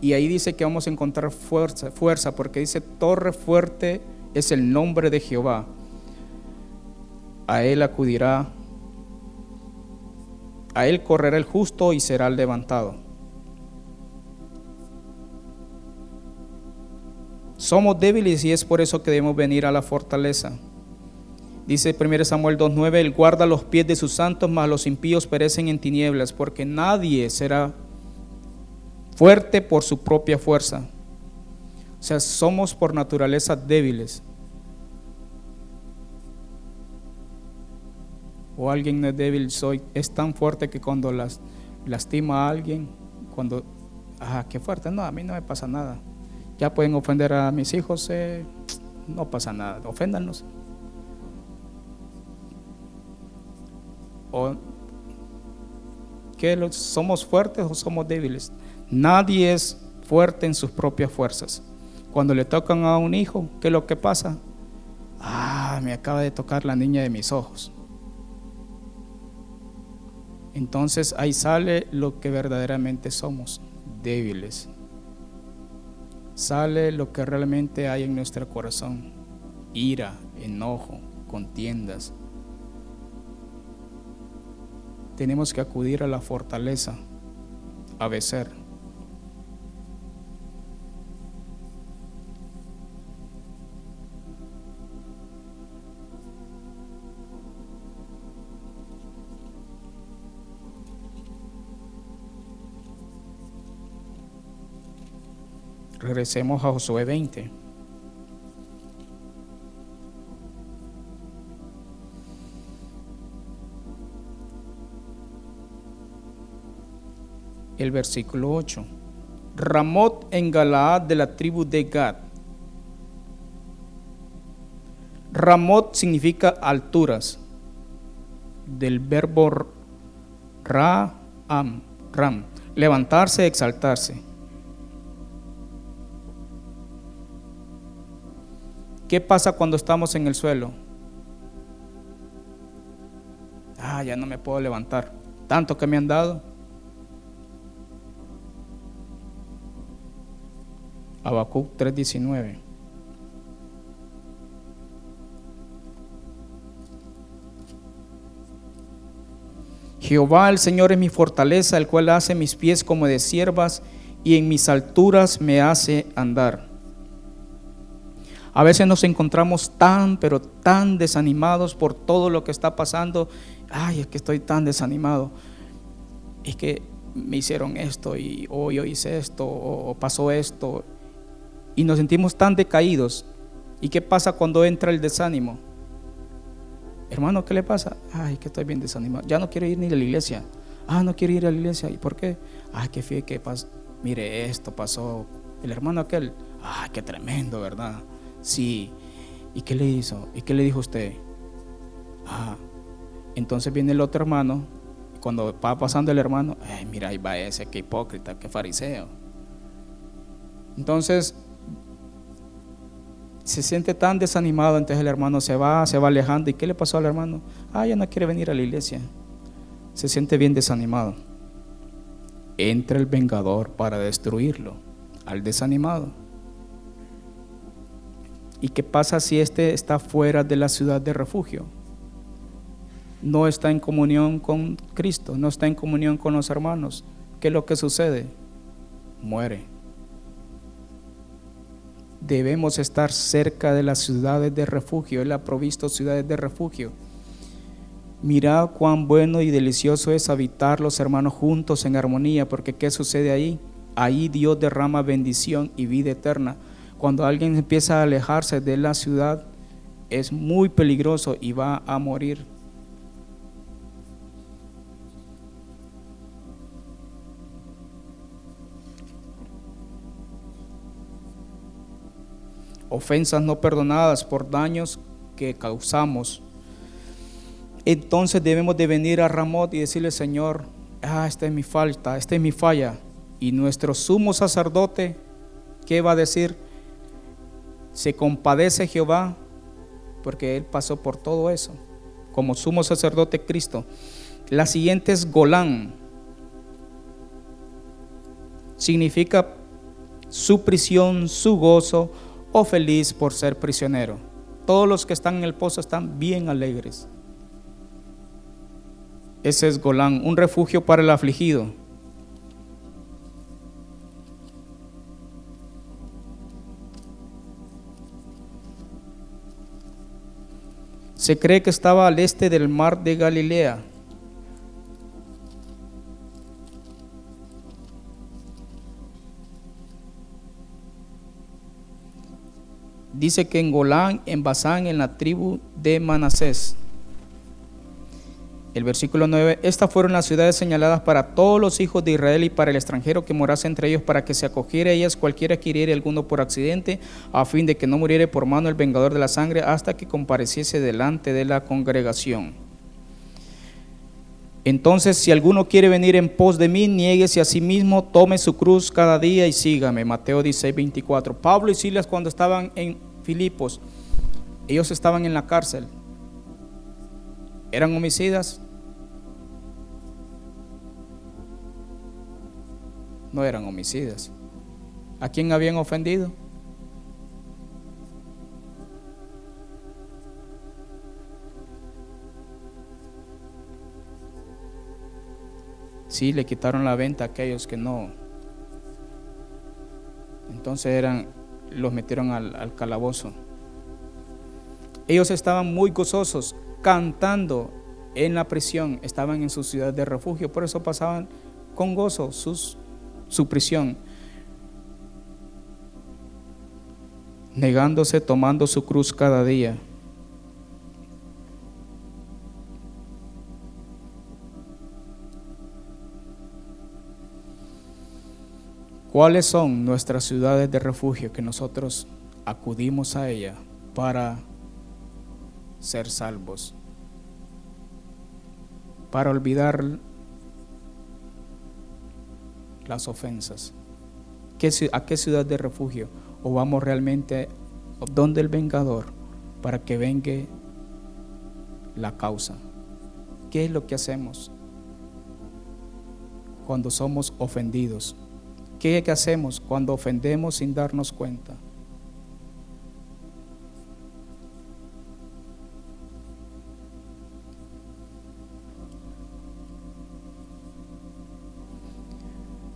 Y ahí dice que vamos a encontrar fuerza, fuerza, porque dice torre fuerte es el nombre de Jehová a él acudirá, a él correrá el justo y será levantado. Somos débiles y es por eso que debemos venir a la fortaleza. Dice 1 Samuel 2.9, Él guarda los pies de sus santos, mas los impíos perecen en tinieblas, porque nadie será fuerte por su propia fuerza. O sea, somos por naturaleza débiles. O alguien no es débil, soy, es tan fuerte que cuando las, lastima a alguien, cuando, ah, qué fuerte, no, a mí no me pasa nada. Ya pueden ofender a mis hijos, eh, no pasa nada, oféndanos. O que somos fuertes o somos débiles. Nadie es fuerte en sus propias fuerzas. Cuando le tocan a un hijo, ¿qué es lo que pasa? Ah, me acaba de tocar la niña de mis ojos. Entonces ahí sale lo que verdaderamente somos, débiles. Sale lo que realmente hay en nuestro corazón, ira, enojo, contiendas. Tenemos que acudir a la fortaleza, a vencer. Regresemos a Josué 20. El versículo 8. Ramot en Galaad de la tribu de Gad. Ramot significa alturas, del verbo ra, am, ram, levantarse, exaltarse. ¿Qué pasa cuando estamos en el suelo? Ah, ya no me puedo levantar. Tanto que me han dado. Habacuc 3:19. Jehová el Señor es mi fortaleza, el cual hace mis pies como de siervas y en mis alturas me hace andar. A veces nos encontramos tan, pero tan desanimados por todo lo que está pasando. Ay, es que estoy tan desanimado. Es que me hicieron esto y hoy yo hice esto o pasó esto. Y nos sentimos tan decaídos. ¿Y qué pasa cuando entra el desánimo? Hermano, ¿qué le pasa? Ay, que estoy bien desanimado. Ya no quiero ir ni a la iglesia. Ah, no quiero ir a la iglesia. ¿Y por qué? Ay, qué fíjate que pasa. Mire, esto pasó. El hermano aquel. Ay, qué tremendo, ¿verdad? Sí. ¿Y qué le hizo? ¿Y qué le dijo usted? Ah. Entonces viene el otro hermano. Y cuando va pasando el hermano, mira, ahí va ese, qué hipócrita, qué fariseo. Entonces se siente tan desanimado, entonces el hermano se va, se va alejando. ¿Y qué le pasó al hermano? Ah, ya no quiere venir a la iglesia. Se siente bien desanimado. Entra el vengador para destruirlo, al desanimado. ¿Y qué pasa si éste está fuera de la ciudad de refugio? No está en comunión con Cristo, no está en comunión con los hermanos. ¿Qué es lo que sucede? Muere debemos estar cerca de las ciudades de refugio. Él ha provisto ciudades de refugio. Mirad cuán bueno y delicioso es habitar los hermanos juntos en armonía, porque ¿qué sucede ahí? Ahí Dios derrama bendición y vida eterna. Cuando alguien empieza a alejarse de la ciudad, es muy peligroso y va a morir. ofensas no perdonadas por daños que causamos. Entonces debemos de venir a Ramot y decirle, Señor, ah, esta es mi falta, esta es mi falla. Y nuestro sumo sacerdote, ¿qué va a decir? Se compadece Jehová, porque Él pasó por todo eso, como sumo sacerdote Cristo. La siguiente es Golán. Significa su prisión, su gozo, o feliz por ser prisionero. Todos los que están en el pozo están bien alegres. Ese es Golán, un refugio para el afligido. Se cree que estaba al este del mar de Galilea. dice que en Golán, en Basán, en la tribu de Manasés. El versículo 9, estas fueron las ciudades señaladas para todos los hijos de Israel y para el extranjero que morase entre ellos, para que se acogiera a ellas cualquiera que hiriere alguno por accidente, a fin de que no muriere por mano el vengador de la sangre hasta que compareciese delante de la congregación. Entonces, si alguno quiere venir en pos de mí, nieguese a sí mismo, tome su cruz cada día y sígame. Mateo 16, 24. Pablo y Silas cuando estaban en Filipos, ellos estaban en la cárcel. ¿Eran homicidas? No eran homicidas. ¿A quién habían ofendido? Sí, le quitaron la venta a aquellos que no. Entonces eran los metieron al, calabozo. Ellos estaban muy gozosos, cantando en la prisión, estaban en su ciudad de refugio, por eso pasaban con gozo sus, su prisión, negándose, tomando su cruz cada día. ¿Cuáles son nuestras ciudades de refugio que nosotros acudimos a ella para ser salvos? Para olvidar las ofensas. ¿A qué ciudad de refugio? ¿O vamos realmente donde el vengador para que venga la causa? ¿Qué es lo que hacemos cuando somos ofendidos? ¿Qué hacemos cuando ofendemos sin darnos cuenta?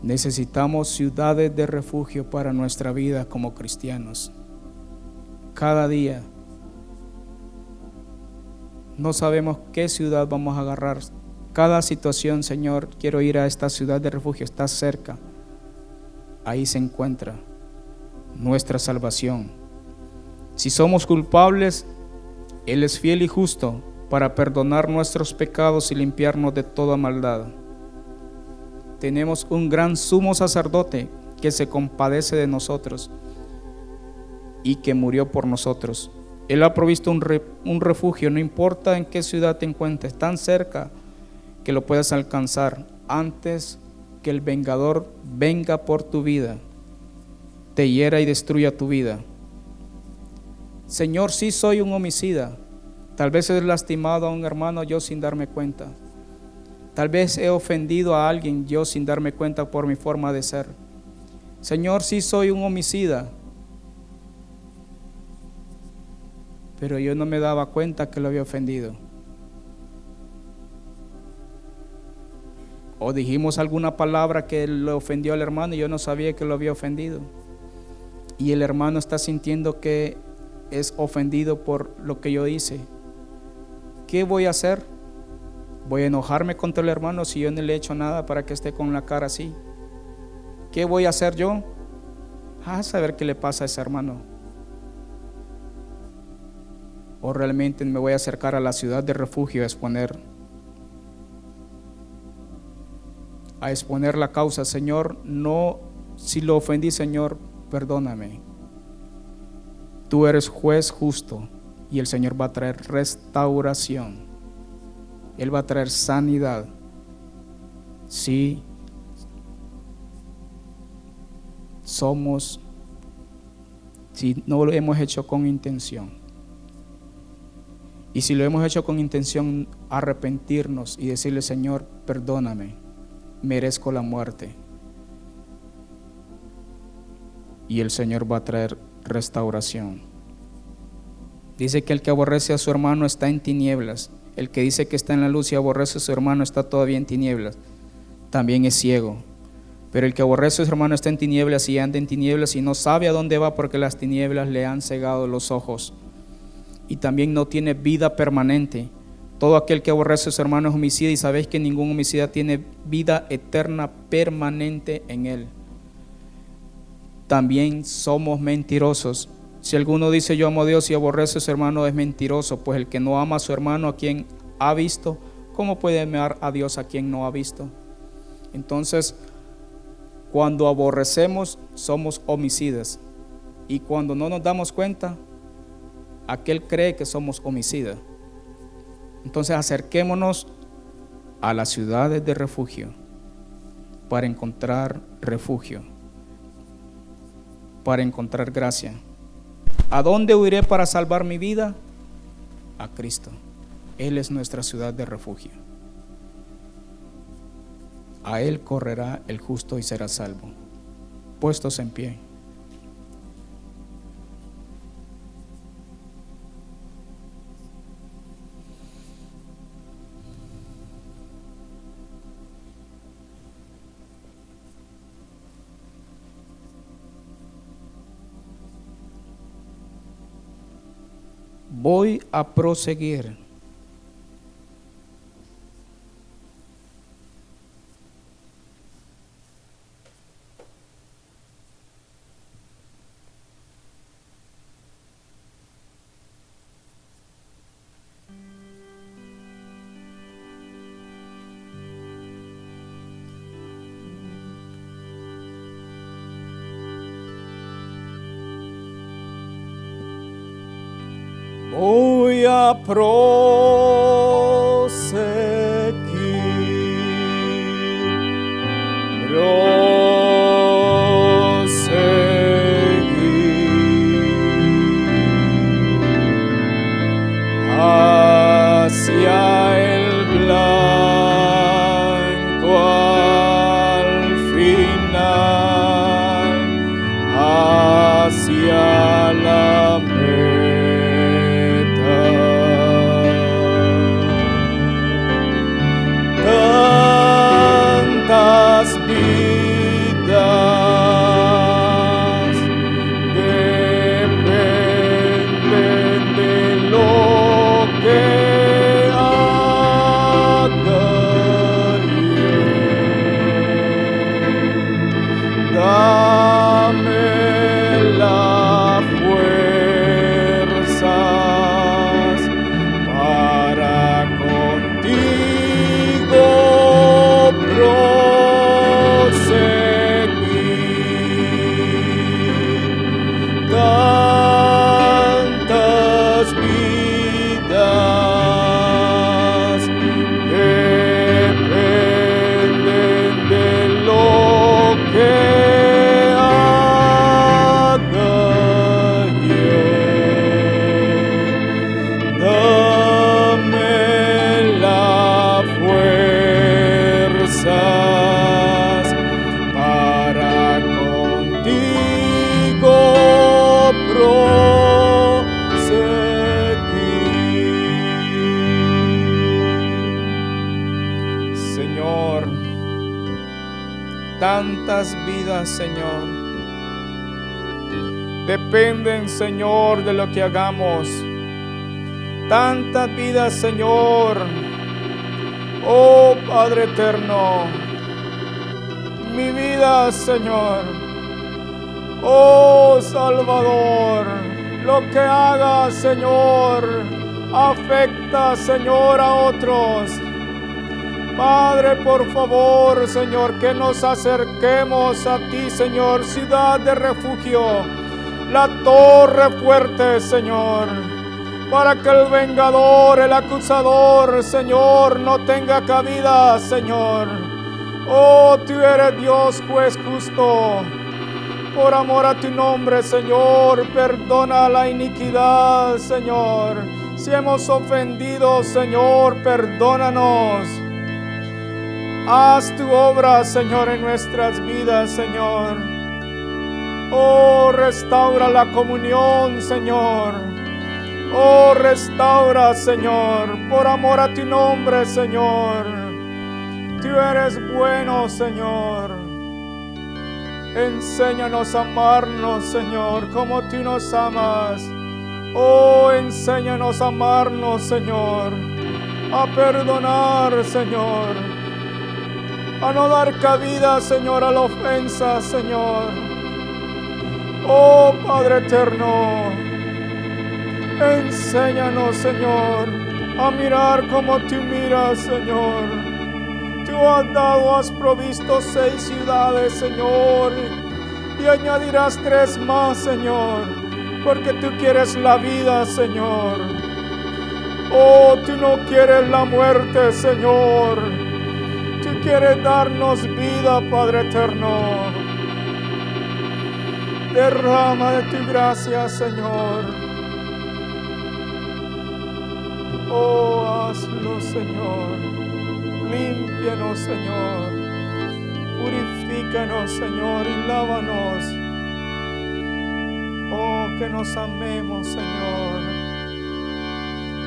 Necesitamos ciudades de refugio para nuestra vida como cristianos. Cada día no sabemos qué ciudad vamos a agarrar. Cada situación, Señor, quiero ir a esta ciudad de refugio, está cerca. Ahí se encuentra nuestra salvación. Si somos culpables, Él es fiel y justo para perdonar nuestros pecados y limpiarnos de toda maldad tenemos un gran sumo sacerdote que se compadece de nosotros y que murió por nosotros. Él ha provisto un, refugio, no importa en qué ciudad te encuentres, tan cerca que lo puedas alcanzar antes que el vengador venga por tu vida, te hiera y destruya tu vida. Señor, sí soy un homicida. Tal vez he lastimado a un hermano yo sin darme cuenta. Tal vez he ofendido a alguien yo sin darme cuenta por mi forma de ser. Señor, sí soy un homicida. Pero yo no me daba cuenta que lo había ofendido. O dijimos alguna palabra que le ofendió al hermano y yo no sabía que lo había ofendido. Y el hermano está sintiendo que es ofendido por lo que yo hice. ¿Qué voy a hacer? Voy a enojarme contra el hermano si yo no le he hecho nada para que esté con la cara así. ¿Qué voy a hacer yo? A saber qué le pasa a ese hermano. O realmente me voy a acercar a la ciudad de refugio a exponer a exponer la causa, Señor, no si lo ofendí, Señor, perdóname. Tú eres juez justo y el Señor va a traer restauración. Él va a traer sanidad. Si somos, si no lo hemos hecho con intención. Y si lo hemos hecho con intención, arrepentirnos y decirle, Señor, perdóname, merezco la muerte. Y el Señor va a traer restauración. Dice que el que aborrece a su hermano está en tinieblas el que dice que está en la luz y aborrece a su hermano está todavía en tinieblas. También es ciego. Pero el que aborrece a su hermano está en tinieblas y anda en tinieblas y no sabe a dónde va porque las tinieblas le han cegado los ojos. Y también no tiene vida permanente. Todo aquel que aborrece a su hermano es homicida y sabéis que ningún homicida tiene vida eterna permanente en él. También somos mentirosos si alguno dice yo amo a Dios y aborrece a su hermano es mentiroso, pues el que no ama a su hermano a quien ha visto, ¿cómo puede amar a Dios a quien no ha visto? Entonces, cuando aborrecemos somos homicidas y cuando no nos damos cuenta, aquel cree que somos homicidas. Entonces acerquémonos a las ciudades de refugio para encontrar refugio, para encontrar gracia. ¿A dónde huiré para salvar mi vida? A Cristo. Él es nuestra ciudad de refugio. A Él correrá el justo y será salvo. Puestos en pie. Voy a proseguir. Voy a tantas vidas, Señor, dependen, Señor, de lo que hagamos. Tantas vidas, Señor. Oh Padre eterno, mi vida, Señor. Oh Salvador, lo que haga, Señor, afecta, Señor, a otros. Padre, por favor, Señor, que nos acerquemos a ti, Señor, ciudad de refugio, la torre fuerte, Señor, para que el vengador, el acusador, Señor, no tenga cabida, Señor. Oh, tú eres Dios, juez justo. Por amor a tu nombre, Señor, perdona la iniquidad, Señor. Si hemos ofendido, Señor, perdónanos. Haz tu obra, Señor, en nuestras vidas, Señor. Oh, restaura la comunión, Señor. Oh, restaura, Señor, por amor a tu nombre, Señor. Tú eres bueno, Señor. Enséñanos a amarnos, Señor, como tú nos amas. Oh, enséñanos a amarnos, Señor. A perdonar, Señor. A no dar cabida, Señor, a la ofensa, Señor. Oh, Padre eterno. Enséñanos, Señor, a mirar como tú miras, Señor. Tú has dado, has provisto seis ciudades, Señor, y añadirás tres más, Señor, porque tú quieres la vida, Señor. Oh, tú no quieres la muerte, Señor. Quieres darnos vida, Padre eterno. Derrama de tu gracia, Señor. Oh, hazlo, Señor. Límpianos, Señor. Purifícanos, Señor, y lávanos. Oh, que nos amemos, Señor.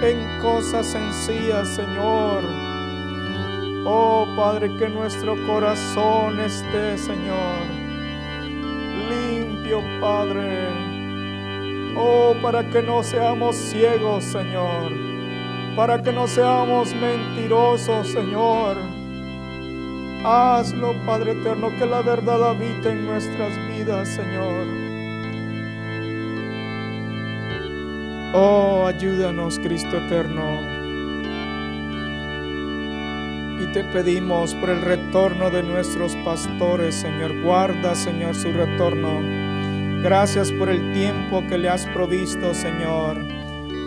En cosas sencillas, Señor. Oh, Padre, que nuestro corazón esté, Señor. Limpio, Padre. Oh, para que no seamos ciegos, Señor para que no seamos mentirosos, Señor. Hazlo, Padre eterno, que la verdad habite en nuestras vidas, Señor. Oh, ayúdanos, Cristo eterno. Te pedimos por el retorno de nuestros pastores, Señor. Guarda, Señor, su retorno. Gracias por el tiempo que le has provisto, Señor.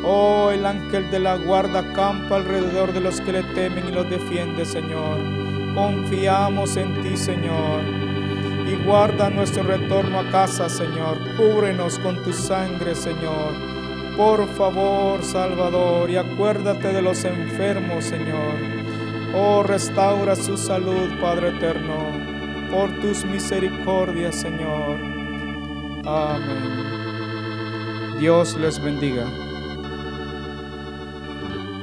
Oh, el ángel de la guarda campa alrededor de los que le temen y los defiende, Señor. Confiamos en ti, Señor. Y guarda nuestro retorno a casa, Señor. Cúbrenos con tu sangre, Señor. Por favor, Salvador, y acuérdate de los enfermos, Señor. Oh, restaura su salud, Padre eterno, por tus misericordias, Señor. Amén. Dios les bendiga.